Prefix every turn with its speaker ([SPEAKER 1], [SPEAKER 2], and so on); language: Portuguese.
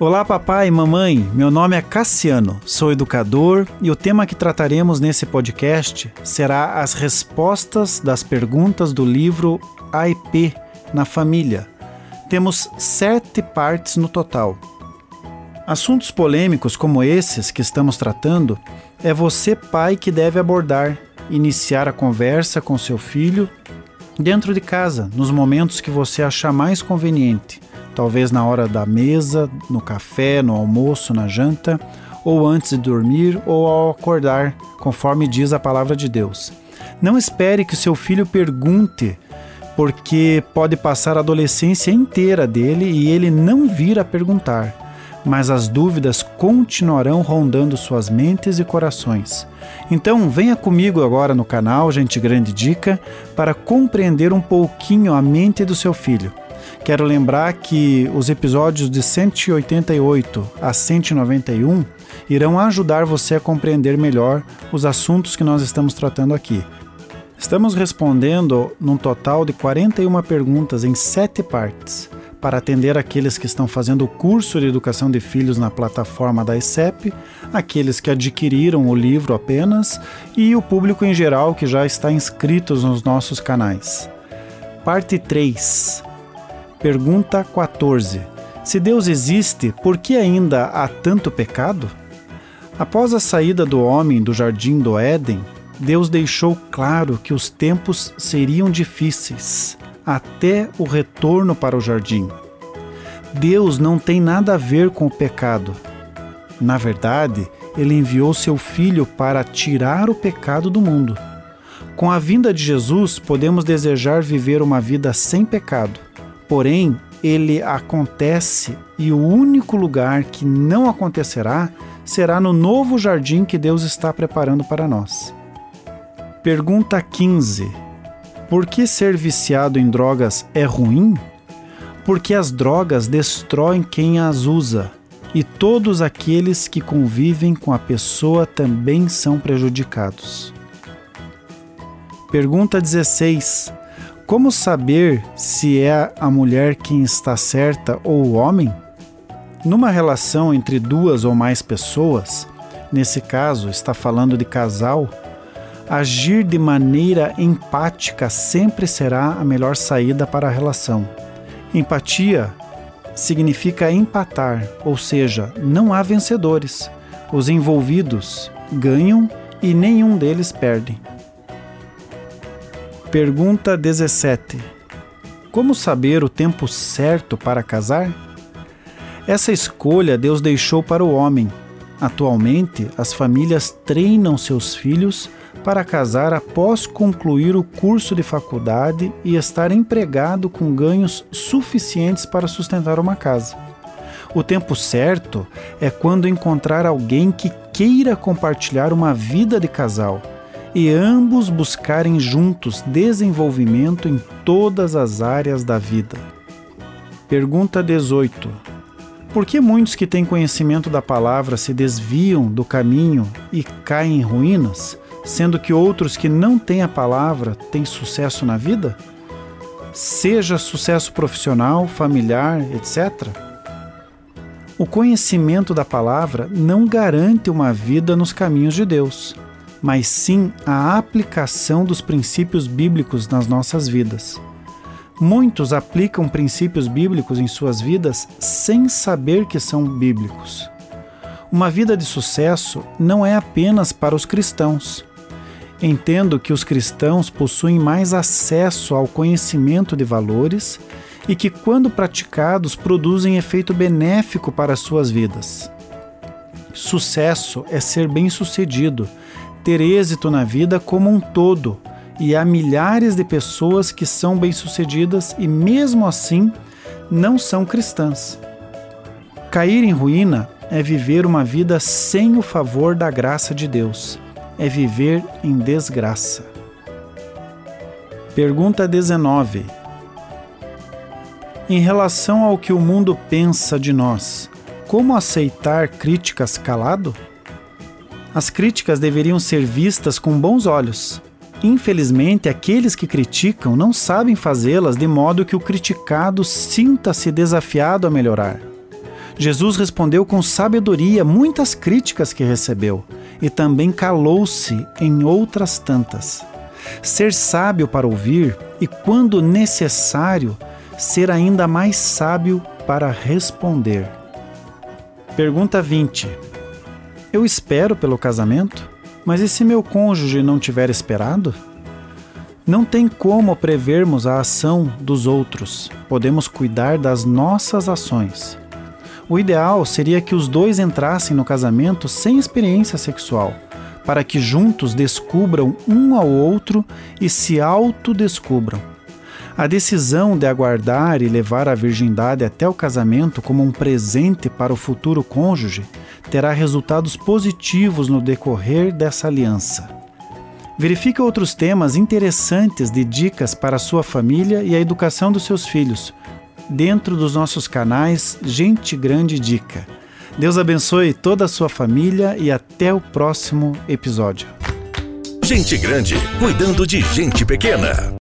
[SPEAKER 1] Olá, papai e mamãe. Meu nome é Cassiano, sou educador e o tema que trataremos nesse podcast será as respostas das perguntas do livro AIP na família. Temos sete partes no total. Assuntos polêmicos como esses que estamos tratando é você, pai, que deve abordar, iniciar a conversa com seu filho dentro de casa, nos momentos que você achar mais conveniente talvez na hora da mesa, no café, no almoço, na janta, ou antes de dormir ou ao acordar, conforme diz a palavra de Deus. Não espere que seu filho pergunte, porque pode passar a adolescência inteira dele e ele não vir a perguntar, mas as dúvidas continuarão rondando suas mentes e corações. Então, venha comigo agora no canal Gente Grande Dica para compreender um pouquinho a mente do seu filho. Quero lembrar que os episódios de 188 a 191 irão ajudar você a compreender melhor os assuntos que nós estamos tratando aqui. Estamos respondendo num total de 41 perguntas em sete partes para atender aqueles que estão fazendo o curso de educação de filhos na plataforma da ICEP, aqueles que adquiriram o livro apenas e o público em geral que já está inscrito nos nossos canais. Parte 3 Pergunta 14. Se Deus existe, por que ainda há tanto pecado? Após a saída do homem do jardim do Éden, Deus deixou claro que os tempos seriam difíceis, até o retorno para o jardim. Deus não tem nada a ver com o pecado. Na verdade, ele enviou seu filho para tirar o pecado do mundo. Com a vinda de Jesus, podemos desejar viver uma vida sem pecado Porém, ele acontece e o único lugar que não acontecerá será no novo jardim que Deus está preparando para nós. Pergunta 15: Por que ser viciado em drogas é ruim? Porque as drogas destroem quem as usa e todos aqueles que convivem com a pessoa também são prejudicados. Pergunta 16: como saber se é a mulher quem está certa ou o homem? Numa relação entre duas ou mais pessoas, nesse caso está falando de casal, agir de maneira empática sempre será a melhor saída para a relação. Empatia significa empatar, ou seja, não há vencedores. Os envolvidos ganham e nenhum deles perde. Pergunta 17. Como saber o tempo certo para casar? Essa escolha Deus deixou para o homem. Atualmente, as famílias treinam seus filhos para casar após concluir o curso de faculdade e estar empregado com ganhos suficientes para sustentar uma casa. O tempo certo é quando encontrar alguém que queira compartilhar uma vida de casal e ambos buscarem juntos desenvolvimento em todas as áreas da vida. Pergunta 18. Por que muitos que têm conhecimento da palavra se desviam do caminho e caem em ruínas, sendo que outros que não têm a palavra têm sucesso na vida? Seja sucesso profissional, familiar, etc. O conhecimento da palavra não garante uma vida nos caminhos de Deus mas sim a aplicação dos princípios bíblicos nas nossas vidas. Muitos aplicam princípios bíblicos em suas vidas sem saber que são bíblicos. Uma vida de sucesso não é apenas para os cristãos. Entendo que os cristãos possuem mais acesso ao conhecimento de valores e que, quando praticados, produzem efeito benéfico para as suas vidas. Sucesso é ser bem-sucedido, ter êxito na vida como um todo, e há milhares de pessoas que são bem-sucedidas e, mesmo assim, não são cristãs. Cair em ruína é viver uma vida sem o favor da graça de Deus, é viver em desgraça. Pergunta 19. Em relação ao que o mundo pensa de nós, como aceitar críticas calado? As críticas deveriam ser vistas com bons olhos. Infelizmente, aqueles que criticam não sabem fazê-las de modo que o criticado sinta-se desafiado a melhorar. Jesus respondeu com sabedoria muitas críticas que recebeu e também calou-se em outras tantas. Ser sábio para ouvir e, quando necessário, ser ainda mais sábio para responder. Pergunta 20. Eu espero pelo casamento, mas e se meu cônjuge não tiver esperado? Não tem como prevermos a ação dos outros, podemos cuidar das nossas ações. O ideal seria que os dois entrassem no casamento sem experiência sexual, para que juntos descubram um ao outro e se autodescubram. A decisão de aguardar e levar a virgindade até o casamento como um presente para o futuro cônjuge terá resultados positivos no decorrer dessa aliança. Verifique outros temas interessantes de dicas para a sua família e a educação dos seus filhos, dentro dos nossos canais Gente Grande Dica. Deus abençoe toda a sua família e até o próximo episódio.
[SPEAKER 2] Gente Grande, cuidando de gente pequena.